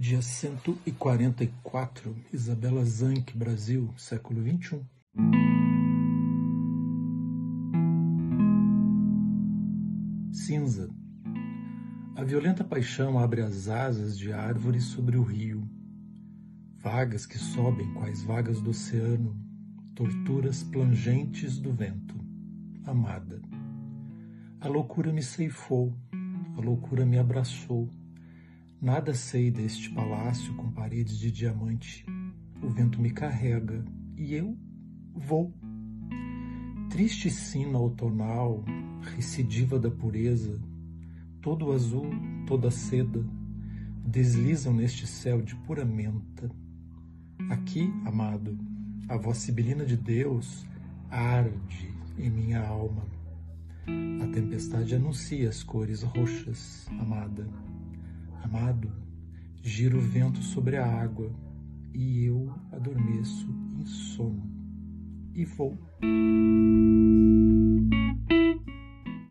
Dia 144, Isabela Zanck, Brasil, século XXI. Cinza. A violenta paixão abre as asas de árvores sobre o rio. Vagas que sobem quais vagas do oceano, torturas plangentes do vento. Amada. A loucura me ceifou, a loucura me abraçou Nada sei deste palácio com paredes de diamante. O vento me carrega e eu vou. Triste sina outonal, recidiva da pureza, todo azul, toda seda, deslizam neste céu de pura menta. Aqui, amado, a voz sibilina de Deus arde em minha alma. A tempestade anuncia as cores roxas, amada. Amado, gira o vento sobre a água e eu adormeço em sono e vou.